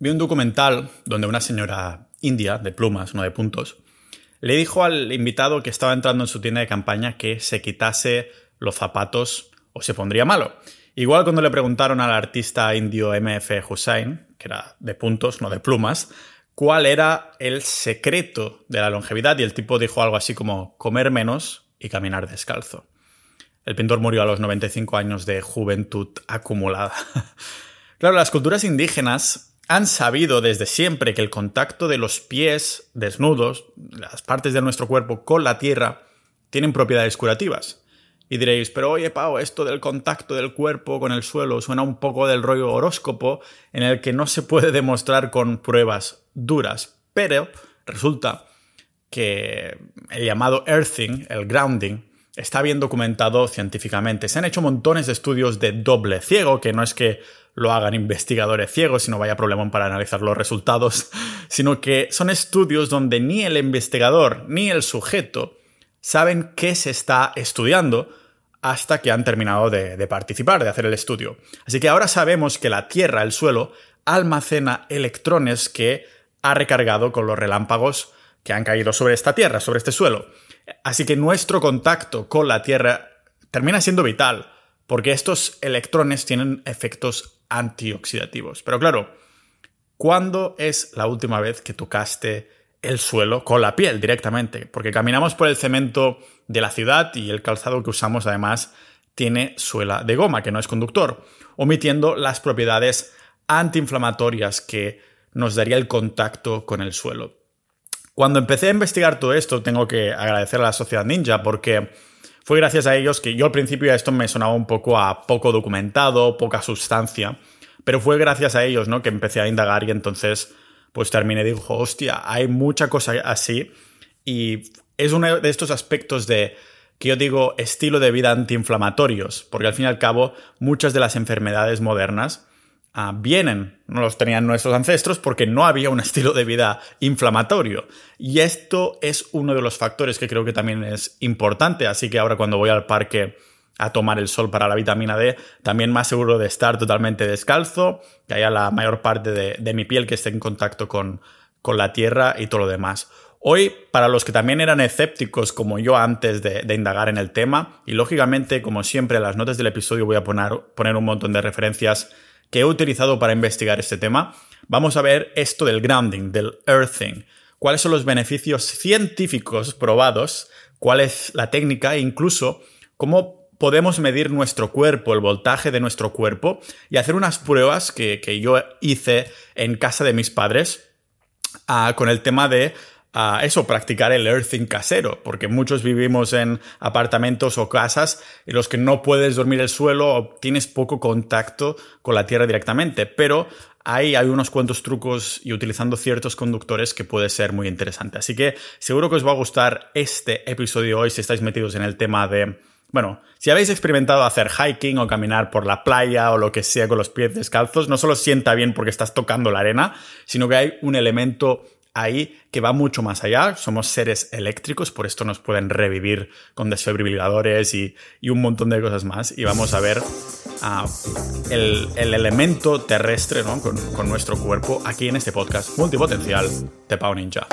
vi un documental donde una señora india, de plumas, no de puntos, le dijo al invitado que estaba entrando en su tienda de campaña que se quitase los zapatos o se pondría malo. Igual cuando le preguntaron al artista indio MF Hussain, que era de puntos, no de plumas, cuál era el secreto de la longevidad y el tipo dijo algo así como comer menos y caminar descalzo. El pintor murió a los 95 años de juventud acumulada. claro, las culturas indígenas han sabido desde siempre que el contacto de los pies desnudos, las partes de nuestro cuerpo con la tierra, tienen propiedades curativas. Y diréis, pero oye, Pau, esto del contacto del cuerpo con el suelo suena un poco del rollo horóscopo en el que no se puede demostrar con pruebas duras. Pero resulta que el llamado earthing, el grounding, está bien documentado científicamente. Se han hecho montones de estudios de doble ciego, que no es que lo hagan investigadores ciegos y no vaya problema para analizar los resultados, sino que son estudios donde ni el investigador ni el sujeto saben qué se está estudiando hasta que han terminado de, participar, de hacer el estudio. Así que ahora sabemos que la Tierra, el suelo, almacena electrones que ha recargado con los relámpagos que han caído sobre esta Tierra, sobre este suelo. Así que nuestro contacto con la Tierra termina siendo vital, porque estos electrones tienen efectos antioxidativos. Pero claro, ¿cuándo es la última vez que tocaste el suelo con la piel directamente? Porque caminamos por el cemento de la ciudad y el calzado que usamos además tiene suela de goma, que no es conductor, omitiendo las propiedades antiinflamatorias que nos daría el contacto con el suelo. Cuando empecé a investigar todo esto, tengo que agradecer a la Sociedad Ninja porque fue gracias a ellos que yo al principio esto me sonaba un poco a poco documentado, poca sustancia, pero fue gracias a ellos, ¿no? Que empecé a indagar y entonces pues terminé y dijo, hostia, hay mucha cosa así y es uno de estos aspectos de que yo digo estilo de vida antiinflamatorios, porque al fin y al cabo muchas de las enfermedades modernas ah, vienen, no los tenían nuestros ancestros porque no había un estilo de vida inflamatorio. Y esto es uno de los factores que creo que también es importante, así que ahora cuando voy al parque a tomar el sol para la vitamina D, también más seguro de estar totalmente descalzo, que haya la mayor parte de, mi piel que esté en contacto con, con la tierra y todo lo demás. Hoy, para los que también eran escépticos como yo antes de, indagar en el tema, y lógicamente, como siempre, en las notas del episodio voy a poner, poner un montón de referencias que he utilizado para investigar este tema, vamos a ver esto del grounding, del earthing, cuáles son los beneficios científicos probados, cuál es la técnica e incluso cómo podemos medir nuestro cuerpo, el voltaje de nuestro cuerpo y hacer unas pruebas que, yo hice en casa de mis padres ah, con el tema de a eso, practicar el earthing casero, porque muchos vivimos en apartamentos o casas en los que no puedes dormir el suelo o tienes poco contacto con la tierra directamente, pero ahí hay unos cuantos trucos y utilizando ciertos conductores que puede ser muy interesante. Así que seguro que os va a gustar este episodio hoy si estáis metidos en el tema de bueno, si habéis experimentado hacer hiking o caminar por la playa o lo que sea con los pies descalzos, no solo sienta bien porque estás tocando la arena, sino que hay un elemento ahí que va mucho más allá. Somos seres eléctricos, por esto nos pueden revivir con desfibriladores y, un montón de cosas más. Y vamos a ver ah, el, elemento terrestre con, con nuestro cuerpo aquí en este podcast multipotencial de Pau Ninja.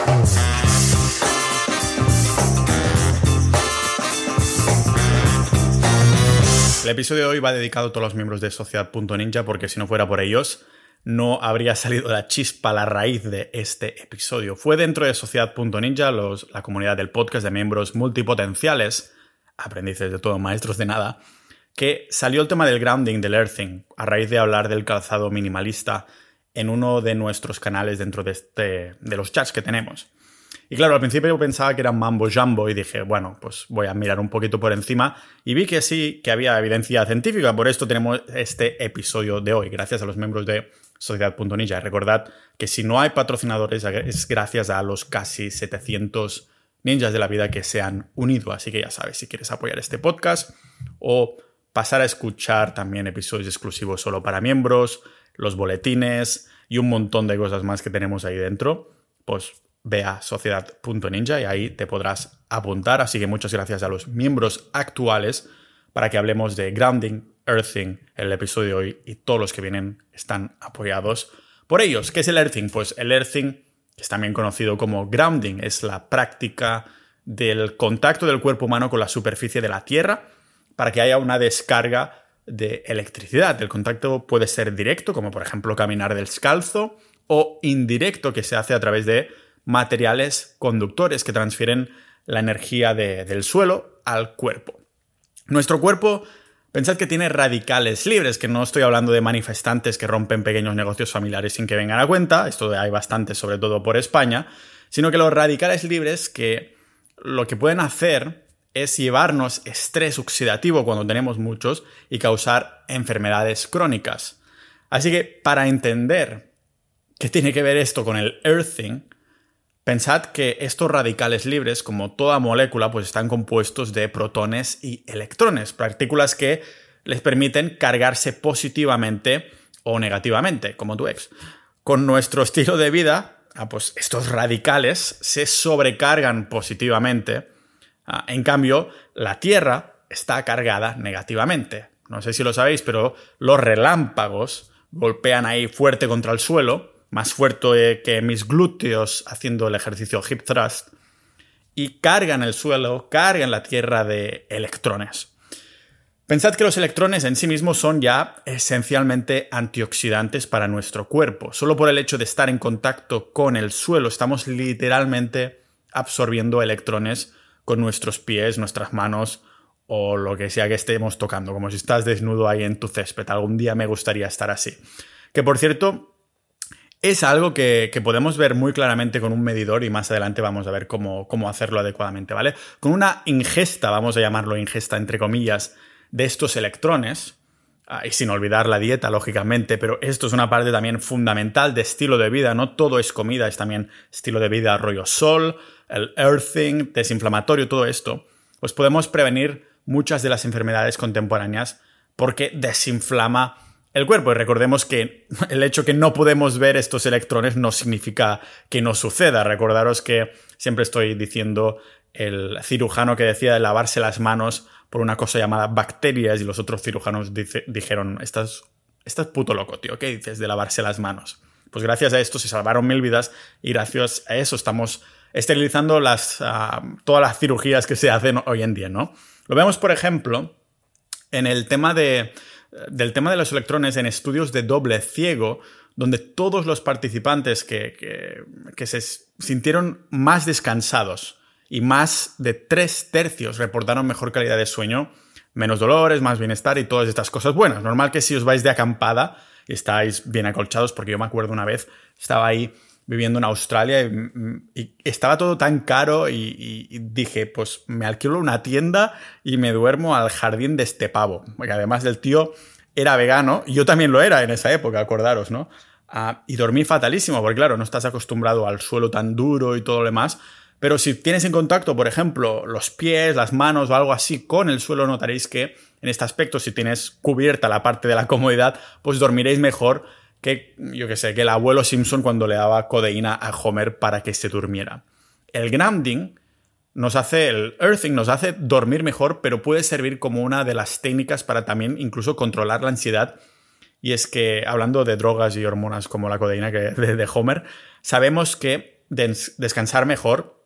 El episodio de hoy va dedicado a todos los miembros de Sociedad.ninja porque si no fuera por ellos, no habría salido la chispa, la raíz de este episodio. Fue dentro de Sociedad.ninja, la comunidad del podcast de miembros multipotenciales, aprendices de todo, maestros de nada, que salió el tema del grounding, del earthing, a raíz de hablar del calzado minimalista en uno de nuestros canales dentro de, este, de los chats que tenemos. Y claro, al principio yo pensaba que era mambo jumbo y dije, bueno, pues voy a mirar un poquito por encima y vi que sí, que había evidencia científica. Por esto tenemos este episodio de hoy, gracias a los miembros de Sociedad.ninja. Recordad que si no hay patrocinadores es gracias a los casi 700 ninjas de la vida que se han unido. Así que ya sabes, si quieres apoyar este podcast o pasar a escuchar también episodios exclusivos solo para miembros, los boletines y un montón de cosas más que tenemos ahí dentro, pues ve a sociedad.ninja y ahí te podrás apuntar. Así que muchas gracias a los miembros actuales para que hablemos de grounding, earthing, el episodio de hoy y todos los que vienen están apoyados por ellos. ¿Qué es el earthing? Pues el earthing, que es también conocido como grounding, es la práctica del contacto del cuerpo humano con la superficie de la Tierra para que haya una descarga de electricidad. El contacto puede ser directo, como por ejemplo caminar descalzo, o indirecto, que se hace a través de materiales conductores que transfieren la energía del suelo al cuerpo. Nuestro cuerpo, pensad que tiene radicales libres, que no estoy hablando de manifestantes que rompen pequeños negocios familiares sin que vengan a cuenta, esto hay bastante sobre todo por España, sino que los radicales libres que lo que pueden hacer es llevarnos estrés oxidativo cuando tenemos muchos y causar enfermedades crónicas. Así que para entender qué tiene que ver esto con el earthing, pensad que estos radicales libres, como toda molécula, pues están compuestos de protones y electrones, partículas que les permiten cargarse positivamente o negativamente, como tu ex. Con nuestro estilo de vida, ah, pues estos radicales se sobrecargan positivamente Ah, en cambio, la Tierra está cargada negativamente. No sé si lo sabéis, pero los relámpagos golpean ahí fuerte contra el suelo, más fuerte que mis glúteos haciendo el ejercicio hip thrust, y cargan el suelo, cargan la Tierra de electrones. Pensad que los electrones en sí mismos son ya esencialmente antioxidantes para nuestro cuerpo. Solo por el hecho de estar en contacto con el suelo estamos literalmente absorbiendo electrones con nuestros pies, nuestras manos o lo que sea que estemos tocando, como si estás desnudo ahí en tu césped. Algún día me gustaría estar así. Que por cierto, es algo que, podemos ver muy claramente con un medidor y más adelante vamos a ver cómo, cómo hacerlo adecuadamente, ¿vale? Con una ingesta, vamos a llamarlo ingesta entre comillas, de estos electrones, ah, y sin olvidar la dieta, lógicamente, pero esto es una parte también fundamental de estilo de vida, no todo es comida, es también estilo de vida, rollo sol, el earthing, desinflamatorio, todo esto, pues podemos prevenir muchas de las enfermedades contemporáneas porque desinflama el cuerpo. Y recordemos que el hecho que no podemos ver estos electrones no significa que no suceda. Recordaros que siempre estoy diciendo el cirujano que decía de lavarse las manos por una cosa llamada bacterias y los otros cirujanos dijeron, estás, estás puto loco, tío, ¿qué dices de lavarse las manos? Pues gracias a esto se salvaron mil vidas y gracias a eso estamos esterilizando las, ah, todas las cirugías que se hacen hoy en día, ¿no? Lo vemos, por ejemplo, en el tema de, del tema de los electrones en estudios de doble ciego, donde todos los participantes que, que, se sintieron más descansados y más de tres tercios reportaron mejor calidad de sueño, menos dolores, más bienestar y todas estas cosas buenas. Normal que si os vais de acampada estáis bien acolchados, porque yo me acuerdo una vez, estaba ahí viviendo en Australia y, estaba todo tan caro y, dije, pues me alquilo una tienda y me duermo al jardín de este pavo. Porque además del tío era vegano, y yo también lo era en esa época, acordaros, ¿no? Ah, y dormí fatalísimo, porque claro, no estás acostumbrado al suelo tan duro y todo lo demás. Pero si tienes en contacto, por ejemplo, los pies, las manos o algo así con el suelo, notaréis que en este aspecto, si tienes cubierta la parte de la comodidad, pues dormiréis mejor que, yo que sé, que el abuelo Simpson cuando le daba codeína a Homer para que se durmiera. El grounding nos hace, el earthing nos hace dormir mejor, pero puede servir como una de las técnicas para también incluso controlar la ansiedad. Y es que, hablando de drogas y hormonas como la codeína que, de, Homer, sabemos que descansar mejor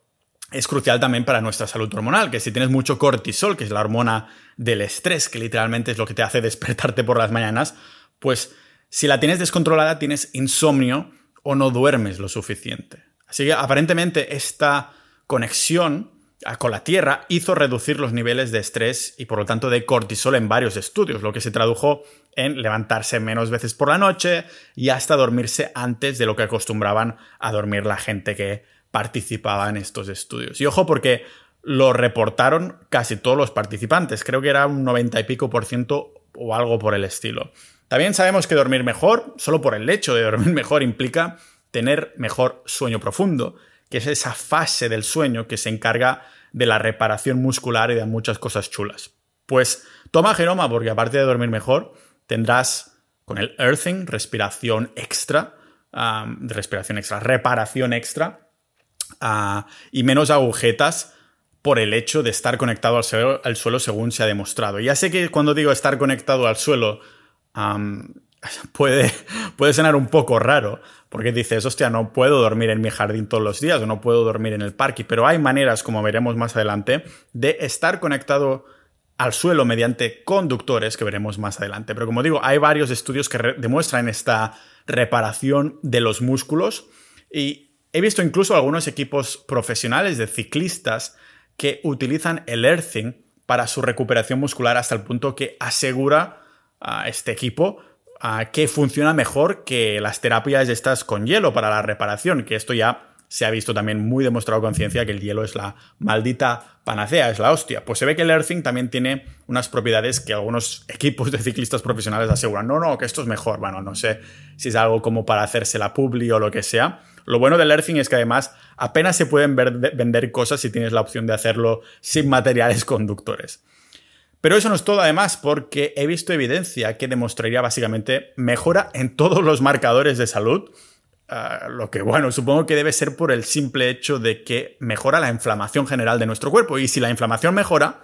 es crucial también para nuestra salud hormonal, que si tienes mucho cortisol, que es la hormona del estrés, que literalmente es lo que te hace despertarte por las mañanas, pues si la tienes descontrolada, tienes insomnio o no duermes lo suficiente. Así que aparentemente esta conexión con la Tierra hizo reducir los niveles de estrés y por lo tanto de cortisol en varios estudios, lo que se tradujo en levantarse menos veces por la noche y hasta dormirse antes de lo que acostumbraban a dormir la gente que participaba en estos estudios. Y ojo porque lo reportaron casi todos los participantes, creo que era un 90 y pico por ciento o algo por el estilo. También sabemos que dormir mejor, solo por el hecho de dormir mejor, implica tener mejor sueño profundo, que es esa fase del sueño que se encarga de la reparación muscular y de muchas cosas chulas. Pues toma genoma porque aparte de dormir mejor, tendrás con el earthing respiración extra, respiración extra, reparación extra ah, y menos agujetas por el hecho de estar conectado al suelo, al suelo según se ha demostrado. Ya sé que cuando digo estar conectado al suelo puede, puede sonar un poco raro, porque dices, hostia, no puedo dormir en mi jardín todos los días o no puedo dormir en el parque, pero hay maneras, como veremos más adelante, de estar conectado al suelo mediante conductores, que veremos más adelante. Pero como digo, hay varios estudios que demuestran esta reparación de los músculos y he visto incluso algunos equipos profesionales de ciclistas que utilizan el earthing para su recuperación muscular hasta el punto que asegura a este equipo que funciona mejor que las terapias estas con hielo para la reparación, que esto ya se ha visto también muy demostrado con ciencia que el hielo es la maldita panacea, es la hostia. Pues se ve que el earthing también tiene unas propiedades que algunos equipos de ciclistas profesionales aseguran. No, no, que esto es mejor. Bueno, no sé si es algo como para hacerse la publi o lo que sea. Lo bueno del earthing es que además apenas se pueden vender cosas si tienes la opción de hacerlo sin materiales conductores. Pero eso no es todo además porque he visto evidencia que demostraría básicamente mejora en todos los marcadores de salud Ah, lo que, bueno, supongo que debe ser por el simple hecho de que mejora la inflamación general de nuestro cuerpo. Y si la inflamación mejora,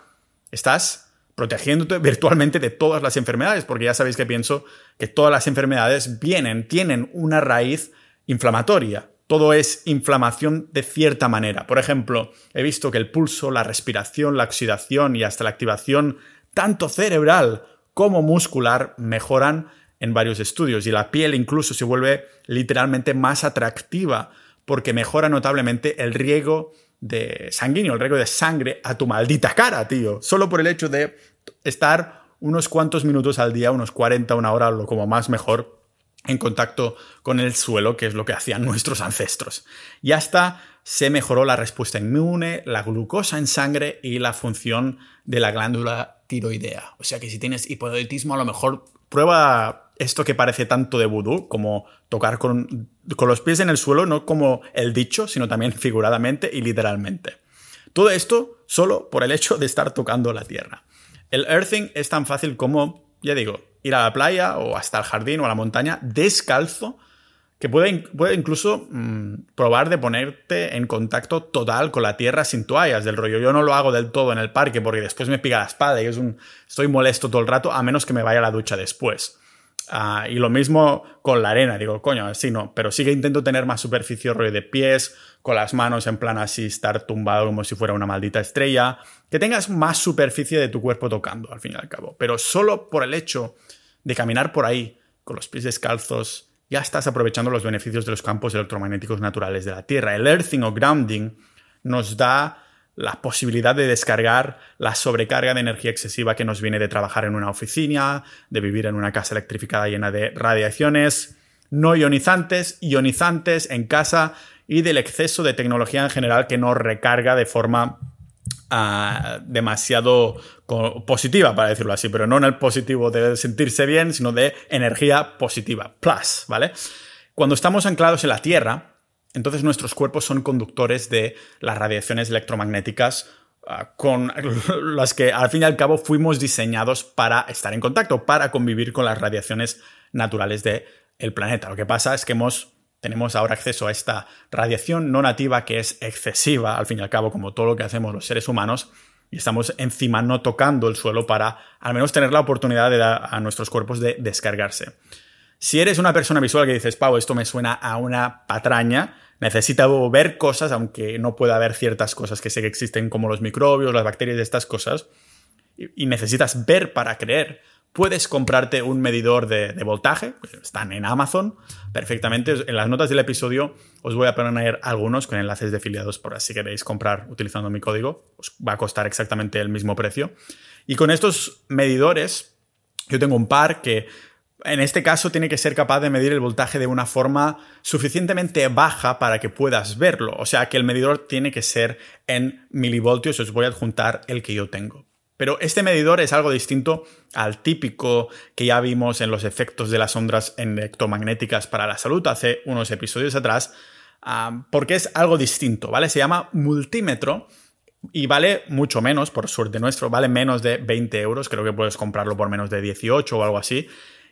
estás protegiéndote virtualmente de todas las enfermedades, porque ya sabéis que pienso que todas las enfermedades vienen, tienen una raíz inflamatoria. Todo es inflamación de cierta manera. Por ejemplo, he visto que el pulso, la respiración, la oxidación y hasta la activación tanto cerebral como muscular mejoran en varios estudios y la piel incluso se vuelve literalmente más atractiva porque mejora notablemente el riego de sanguíneo, el riego de sangre a tu maldita cara, tío. Solo por el hecho de estar unos cuantos minutos al día, unos 40, una hora, lo como más mejor, en contacto con el suelo, que es lo que hacían nuestros ancestros. Y hasta se mejoró la respuesta inmune, la glucosa en sangre y la función de la glándula tiroidea. O sea que si tienes hipotiroidismo, a lo mejor prueba esto que parece tanto de vudú, como tocar con, los pies en el suelo, no como el dicho, sino también figuradamente y literalmente. Todo esto solo por el hecho de estar tocando la tierra. El earthing es tan fácil como, ya digo, ir a la playa o hasta el jardín o a la montaña descalzo, que puede, puede incluso mm, probar de ponerte en contacto total con la tierra sin toallas del rollo. Yo no lo hago del todo en el parque porque después me pica la espalda y es un, estoy molesto todo el rato, a menos que me vaya a la ducha después. Ah, y lo mismo con la arena, digo, coño, así no, pero sí que intento tener más superficie rollo de pies, con las manos en plan así, estar tumbado como si fuera una maldita estrella, que tengas más superficie de tu cuerpo tocando, al fin y al cabo. Pero solo por el hecho de caminar por ahí, con los pies descalzos, ya estás aprovechando los beneficios de los campos electromagnéticos naturales de la Tierra. El earthing o grounding nos da la posibilidad de descargar la sobrecarga de energía excesiva que nos viene de trabajar en una oficina, de vivir en una casa electrificada llena de radiaciones no ionizantes, ionizantes en casa y del exceso de tecnología en general que nos recarga de forma demasiado positiva, para decirlo así, pero no en el positivo de sentirse bien, sino de energía positiva, plus, ¿vale? Cuando estamos anclados en la Tierra, entonces nuestros cuerpos son conductores de las radiaciones electromagnéticas ah, con las que al fin y al cabo fuimos diseñados para estar en contacto, para convivir con las radiaciones naturales del planeta. Lo que pasa es que hemos, tenemos ahora acceso a esta radiación no nativa que es excesiva, al fin y al cabo, como todo lo que hacemos los seres humanos, y estamos encima no tocando el suelo para al menos tener la oportunidad de dar a nuestros cuerpos de descargarse. Si eres una persona visual que dices, Pau, esto me suena a una patraña, necesita ver cosas, aunque no pueda ver ciertas cosas que sé que existen como los microbios, las bacterias, estas cosas, y, necesitas ver para creer. Puedes comprarte un medidor de, voltaje, están en Amazon perfectamente. En las notas del episodio os voy a poner algunos con enlaces de afiliados por si queréis comprar utilizando mi código. Os va a costar exactamente el mismo precio. Y con estos medidores, yo tengo un par que en este caso tiene que ser capaz de medir el voltaje de una forma suficientemente baja para que puedas verlo. O sea que el medidor tiene que ser en milivoltios. Os voy a adjuntar el que yo tengo. Pero este medidor es algo distinto al típico que ya vimos en los efectos de las ondas electromagnéticas para la salud hace unos episodios atrás, porque es algo distinto, ¿vale? Se llama multímetro y vale mucho menos, por suerte nuestro, vale menos de 20 euros, creo que puedes comprarlo por menos de 18 o algo así.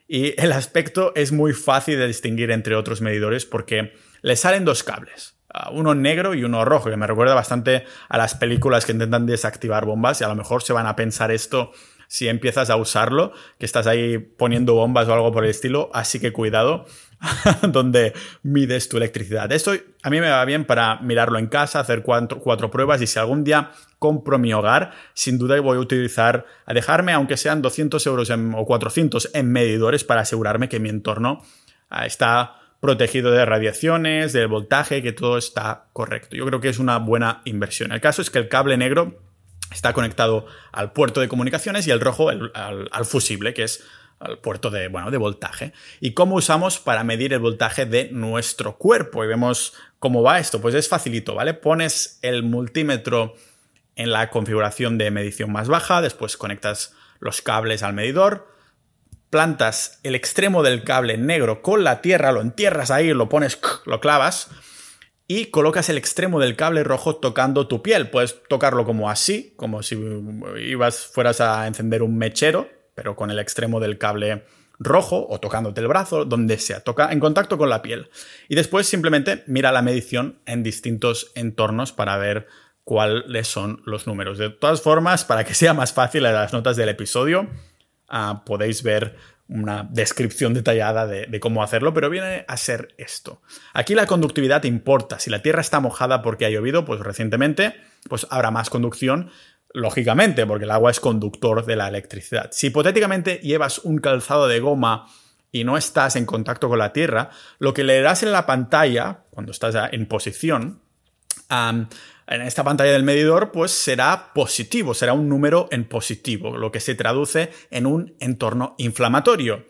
Y el aspecto es muy fácil de distinguir entre otros medidores porque le salen dos cables, uno negro y uno rojo, que me recuerda bastante a las películas que intentan desactivar bombas y a lo mejor se van a pensar esto si empiezas a usarlo, que estás ahí poniendo bombas o algo por el estilo, así que cuidado donde mides tu electricidad. Esto a mí me va bien para mirarlo en casa, hacer cuatro, cuatro, pruebas y si algún día compro mi hogar, sin duda voy a utilizar, a dejarme, aunque sean 200 euros o 400 en medidores para asegurarme que mi entorno ah, está protegido de radiaciones, del voltaje, que todo está correcto. Yo creo que es una buena inversión. El caso es que el cable negro está conectado al puerto de comunicaciones y el rojo al, al fusible, que es al puerto de, bueno, de voltaje. ¿Y cómo usamos para medir el voltaje de nuestro cuerpo? Y vemos cómo va esto. Pues es facilito, ¿vale? Pones el multímetro en la configuración de medición más baja, después conectas los cables al medidor, plantas el extremo del cable negro con la tierra, lo entierras ahí, lo pones, lo clavas y colocas el extremo del cable rojo tocando tu piel. Puedes tocarlo como así, como si ibas, fueras a encender un mechero, pero con el extremo del cable rojo o tocándote el brazo, donde sea, toca en contacto con la piel. Y después simplemente mira la medición en distintos entornos para ver cuáles son los números. De todas formas, para que sea más fácil las notas del episodio, ah, podéis ver una descripción detallada de, cómo hacerlo, pero viene a ser esto. Aquí la conductividad importa. Si la tierra está mojada porque ha llovido, pues recientemente, pues habrá más conducción lógicamente, porque el agua es conductor de la electricidad. Si hipotéticamente llevas un calzado de goma y no estás en contacto con la Tierra, lo que leerás en la pantalla, cuando estás en posición, en esta pantalla del medidor, pues será positivo, será un número en positivo, lo que se traduce en un entorno inflamatorio.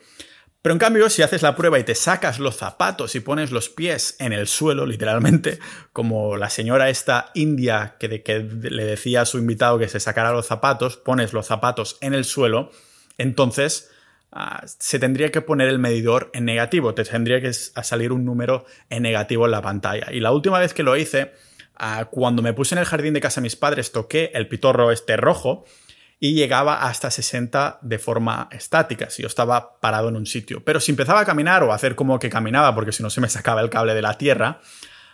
Pero en cambio, si haces la prueba y te sacas los zapatos y pones los pies en el suelo, literalmente, como la señora esta india que, le decía a su invitado que se sacara los zapatos, pones los zapatos en el suelo, entonces ah, se tendría que poner el medidor en negativo, te tendría que salir un número en negativo en la pantalla. Y la última vez que lo hice, ah, cuando me puse en el jardín de casa de mis padres, toqué el pitorro este rojo, y llegaba hasta 60 de forma estática, si yo estaba parado en un sitio. Pero si empezaba a caminar o a hacer como que caminaba, porque si no se me sacaba el cable de la tierra,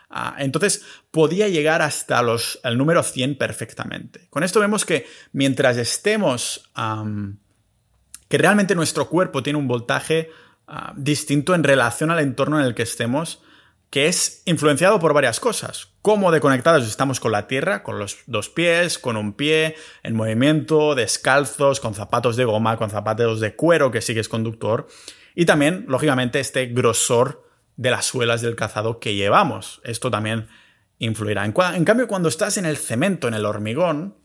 ah, entonces podía llegar hasta los, el número 100 perfectamente. Con esto vemos que mientras estemos, que realmente nuestro cuerpo tiene un voltaje ah, distinto en relación al entorno en el que estemos, que es influenciado por varias cosas. Cómo de conectados estamos con la tierra, con los dos pies, con un pie, en movimiento, descalzos, con zapatos de goma, con zapatos de cuero que sigues conductor. Y también, lógicamente, este grosor de las suelas del calzado que llevamos. Esto también influirá. En, en cambio, cuando estás en el cemento, en el hormigón,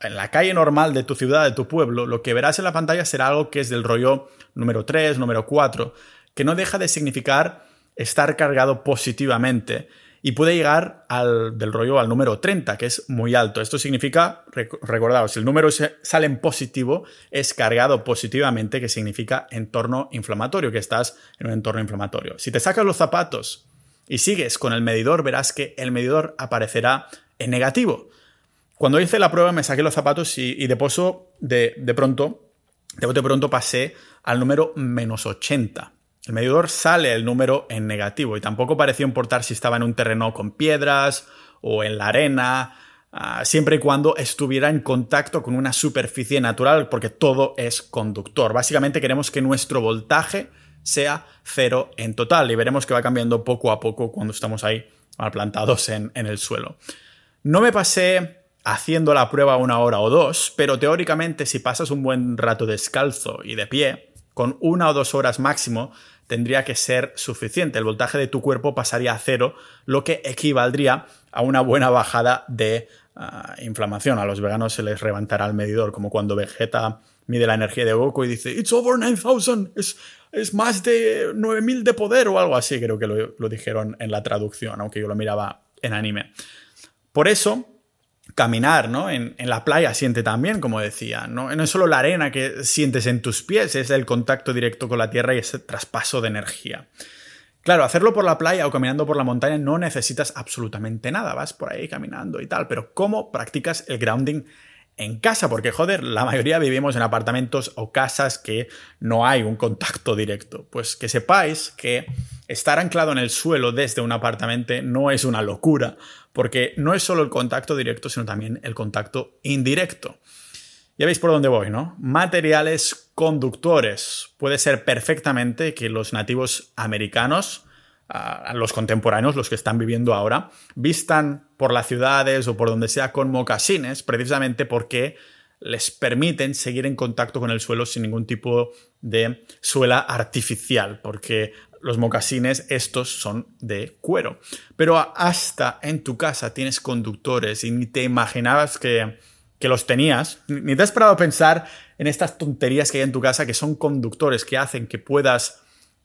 en la calle normal de tu ciudad, de tu pueblo, lo que verás en la pantalla será algo que es del rollo número 3, número 4, que no deja de significar estar cargado positivamente y puede llegar al, del rollo al número 30, que es muy alto. Esto significa, recordaos, si el número sale en positivo, es cargado positivamente, que significa entorno inflamatorio, que estás en un entorno inflamatorio. Si te sacas los zapatos y sigues con el medidor, verás que el medidor aparecerá en negativo. Cuando hice la prueba me saqué los zapatos y, de de pronto, de pronto pasé al número menos 80. El medidor sale el número en negativo y tampoco pareció importar si estaba en un terreno con piedras o en la arena, ah, siempre y cuando estuviera en contacto con una superficie natural, porque todo es conductor. Básicamente queremos que nuestro voltaje sea cero en total y veremos que va cambiando poco a poco cuando estamos ahí plantados en, en el suelo. No me pasé haciendo la prueba una hora o dos, pero teóricamente si pasas un buen rato descalzo y de pie, con una o dos horas máximo, tendría que ser suficiente. El voltaje de tu cuerpo pasaría a cero, lo que equivaldría a una buena bajada de ah, inflamación. A los veganos se les levantará el medidor, como cuando Vegeta mide la energía de Goku y dice, It's over 9000, es, es más de 9000 de poder o algo así, creo que lo dijeron en la traducción, aunque yo lo miraba en anime. Por eso, caminar, ¿no? En, la playa siente también, como decía. ¿no? es solo la arena que sientes en tus pies, es el contacto directo con la tierra y ese traspaso de energía. Claro, hacerlo por la playa o caminando por la montaña no necesitas absolutamente nada, vas por ahí caminando y tal, pero ¿cómo practicas el grounding en casa? Porque, joder, la mayoría vivimos en apartamentos o casas que no hay un contacto directo. Pues que sepáis que estar anclado en el suelo desde un apartamento no es una locura, porque no es solo el contacto directo, sino también el contacto indirecto. Ya veis por dónde voy, ¿no? Materiales conductores. Puede ser perfectamente que los nativos americanos, los contemporáneos, los que están viviendo ahora, vistan por las ciudades o por donde sea con mocasines, precisamente porque les permiten seguir en contacto con el suelo sin ningún tipo de suela artificial, porque los mocasines estos son de cuero. Pero hasta en tu casa tienes conductores y ni te imaginabas que que los tenías, ni te has parado a pensar en estas tonterías que hay en tu casa que son conductores que hacen que puedas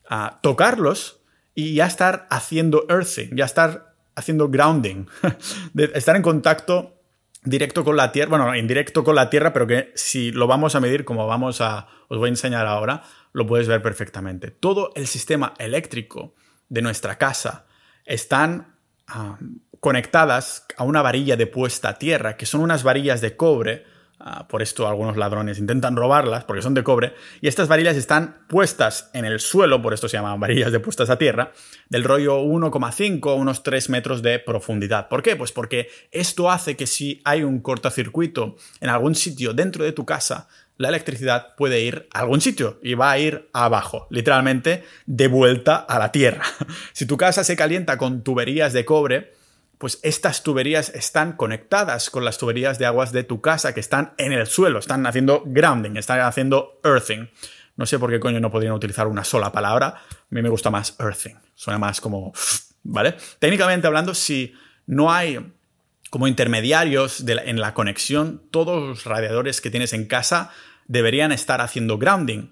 ah, tocarlos y ya estar haciendo earthing, ya estar haciendo grounding, de estar en contacto directo con la tierra, bueno, indirecto con la tierra, pero que si lo vamos a medir como vamos a, os voy a enseñar ahora, lo puedes ver perfectamente. Todo el sistema eléctrico de nuestra casa están ah, conectadas a una varilla de puesta a tierra, que son unas varillas de cobre, ah, por esto algunos ladrones intentan robarlas porque son de cobre, y estas varillas están puestas en el suelo, por esto se llaman varillas de puestas a tierra, del rollo 1,5 a unos 3 metros de profundidad. ¿Por qué? Pues porque esto hace que si hay un cortocircuito en algún sitio dentro de tu casa, la electricidad puede ir a algún sitio y va a ir abajo, literalmente de vuelta a la tierra. si tu casa se calienta con tuberías de cobre, pues estas tuberías están conectadas con las tuberías de aguas de tu casa que están en el suelo, están haciendo grounding, están haciendo earthing. No sé por qué coño no podrían utilizar una sola palabra. A mí me gusta más earthing. Suena más como... ¿Vale? Técnicamente hablando, si no hay como intermediarios en la conexión, todos los radiadores que tienes en casa deberían estar haciendo grounding,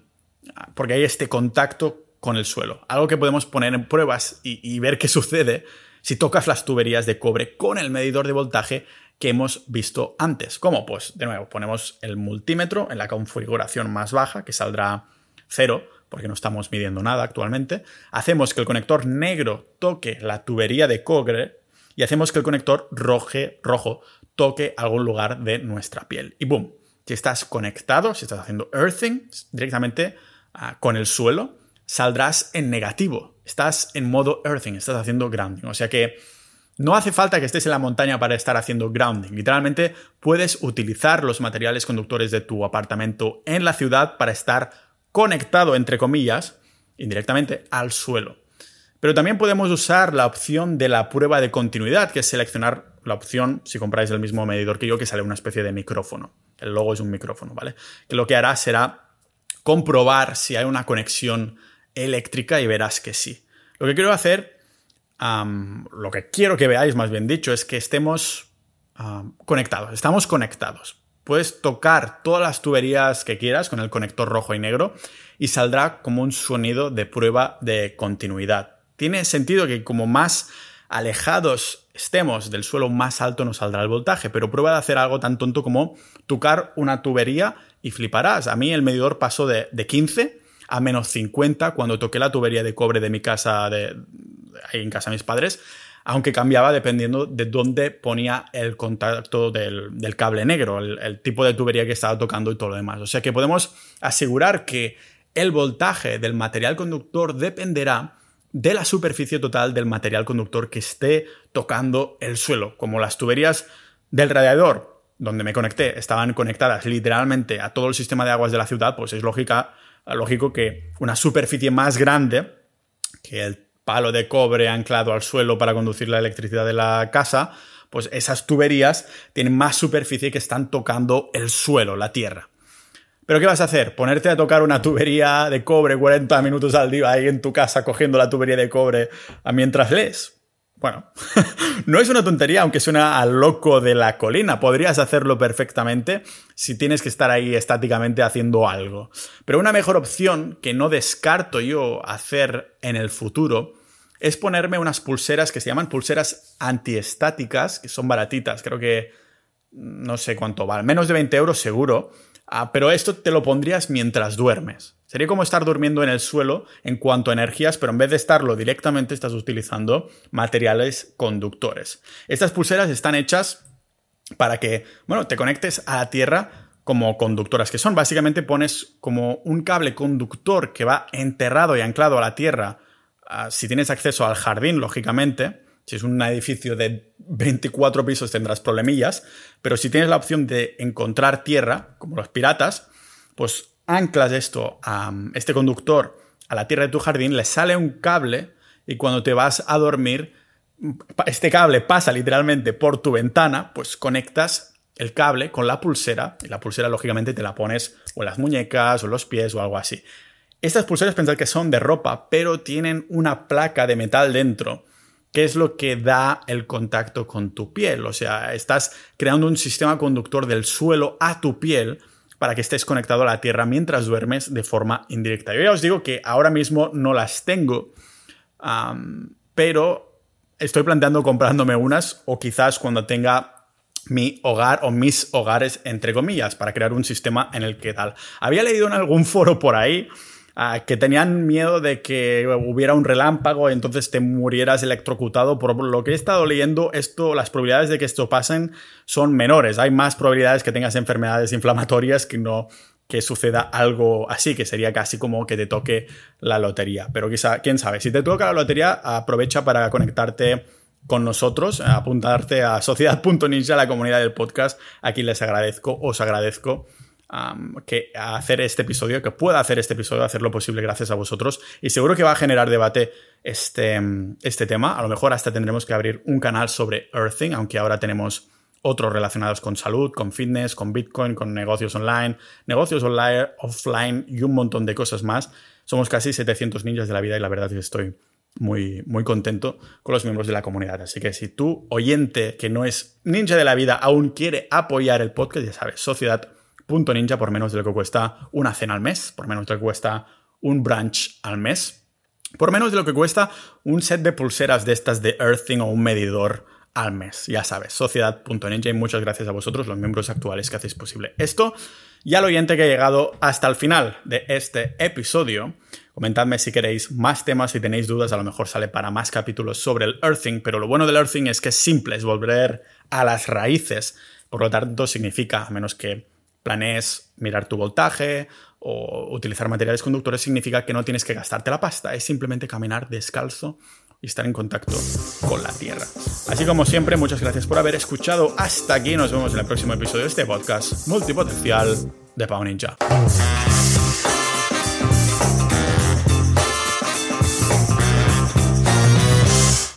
porque hay este contacto con el suelo. Algo que podemos poner en pruebas y ver qué sucede si tocas las tuberías de cobre con el medidor de voltaje que hemos visto antes. ¿Cómo? Pues de nuevo, ponemos el multímetro en la configuración más baja, que saldrá cero, porque no estamos midiendo nada actualmente. Hacemos que el conector negro toque la tubería de cobre y hacemos que el conector rojo toque algún lugar de nuestra piel. Y boom, si estás conectado, si estás haciendo earthing directamente ah, con el suelo, saldrás en negativo. Estás en modo earthing, estás haciendo grounding. O sea que no hace falta que estés en la montaña para estar haciendo grounding. Literalmente puedes utilizar los materiales conductores de tu apartamento en la ciudad para estar conectado, entre comillas, indirectamente al suelo. Pero también podemos usar la opción de la prueba de continuidad, que es seleccionar la opción, si compráis el mismo medidor que yo, que sale una especie de micrófono. El logo es un micrófono, ¿vale? Que lo que hará será comprobar si hay una conexión eléctrica y verás que sí. Lo que quiero hacer, lo que quiero que veáis más bien dicho, es que estemos conectados. Estamos conectados. Puedes tocar todas las tuberías que quieras con el conector rojo y negro y saldrá como un sonido de prueba de continuidad. Tiene sentido que como más alejados estemos del suelo, más alto nos saldrá el voltaje, pero prueba de hacer algo tan tonto como tocar una tubería y fliparás. A mí el medidor pasó de, de 15 a menos 50 cuando toqué la tubería de cobre de mi casa, ahí en casa de mis padres, aunque cambiaba dependiendo de dónde ponía el contacto del, cable negro, el, tipo de tubería que estaba tocando y todo lo demás. O sea que podemos asegurar que el voltaje del material conductor dependerá de la superficie total del material conductor que esté tocando el suelo, como las tuberías del radiador, donde me conecté, estaban conectadas literalmente a todo el sistema de aguas de la ciudad, pues es lógica lógico que una superficie más grande que el palo de cobre anclado al suelo para conducir la electricidad de la casa, pues esas tuberías tienen más superficie que están tocando el suelo, la tierra. Pero ¿qué vas a hacer? ¿Ponerte a tocar una tubería de cobre 40 minutos al día ahí en tu casa cogiendo la tubería de cobre mientras lees? Bueno, no es una tontería, aunque suena al loco de la colina. Podrías hacerlo perfectamente si tienes que estar ahí estáticamente haciendo algo. Pero una mejor opción que no descarto yo hacer en el futuro es ponerme unas pulseras que se llaman pulseras antiestáticas, que son baratitas. Creo que no sé cuánto vale, menos de 20 euros seguro. Ah, pero esto te lo pondrías mientras duermes. Sería como estar durmiendo en el suelo en cuanto a energías, pero en vez de estarlo directamente estás utilizando materiales conductores. Estas pulseras están hechas para que, bueno, te conectes a la Tierra como conductoras que son. Básicamente pones como un cable conductor que va enterrado y anclado a la Tierra. Ah, si tienes acceso al jardín, lógicamente, si es un edificio de 24 pisos tendrás problemillas, pero si tienes la opción de encontrar tierra, como los piratas, pues anclas esto a este conductor a la tierra de tu jardín, le sale un cable y cuando te vas a dormir, este cable pasa literalmente por tu ventana, pues conectas el cable con la pulsera y la pulsera lógicamente te la pones o en las muñecas o en los pies o algo así. Estas pulseras pensad que son de ropa, pero tienen una placa de metal dentro, que es lo que da el contacto con tu piel. O sea, estás creando un sistema conductor del suelo a tu piel para que estés conectado a la tierra mientras duermes de forma indirecta. Yo ya os digo que ahora mismo no las tengo, pero estoy planteando comprándome unas o quizás cuando tenga mi hogar o mis hogares, entre comillas, para crear un sistema en el que tal. Había leído en algún foro por ahí ah, que tenían miedo de que hubiera un relámpago y entonces te murieras electrocutado. Por lo que he estado leyendo, esto, las probabilidades de que esto pasen son menores. Hay más probabilidades que tengas enfermedades inflamatorias que no que suceda algo así, que sería casi como que te toque la lotería. Pero quizá, quién sabe, si te toca la lotería, aprovecha para conectarte con nosotros, apuntarte a sociedad.ninja, la comunidad del podcast. Aquí les agradezco, os agradezco que hacer este episodio, que pueda hacer este episodio, hacer lo posible gracias a vosotros. Y seguro que va a generar debate este, este tema. A lo mejor hasta tendremos que abrir un canal sobre Earthing, aunque ahora tenemos otros relacionados con salud, con fitness, con Bitcoin, con negocios online, negocios online, offline y un montón de cosas más. Somos casi 700 ninjas de la vida y la verdad es que estoy muy, muy contento con los miembros de la comunidad. Así que si tú, oyente que no es ninja de la vida, aún quiere apoyar el podcast, ya sabes, sociedad.ninja por menos de lo que cuesta una cena al mes, por menos de lo que cuesta un brunch al mes, por menos de lo que cuesta un set de pulseras de estas de earthing o un medidor al mes. Ya sabes, sociedad.ninja y muchas gracias a vosotros, los miembros actuales que hacéis posible esto. Y al oyente que ha llegado hasta el final de este episodio, comentadme si queréis más temas, si tenéis dudas, a lo mejor sale para más capítulos sobre el earthing, pero lo bueno del earthing es que es simple, es volver a las raíces. Por lo tanto, significa, a menos que planees mirar tu voltaje o utilizar materiales conductores, significa que no tienes que gastarte la pasta, es simplemente caminar descalzo y estar en contacto con la Tierra. Así como siempre, muchas gracias por haber escuchado hasta aquí. Nos vemos en el próximo episodio de este podcast multipotencial de Pau Ninja.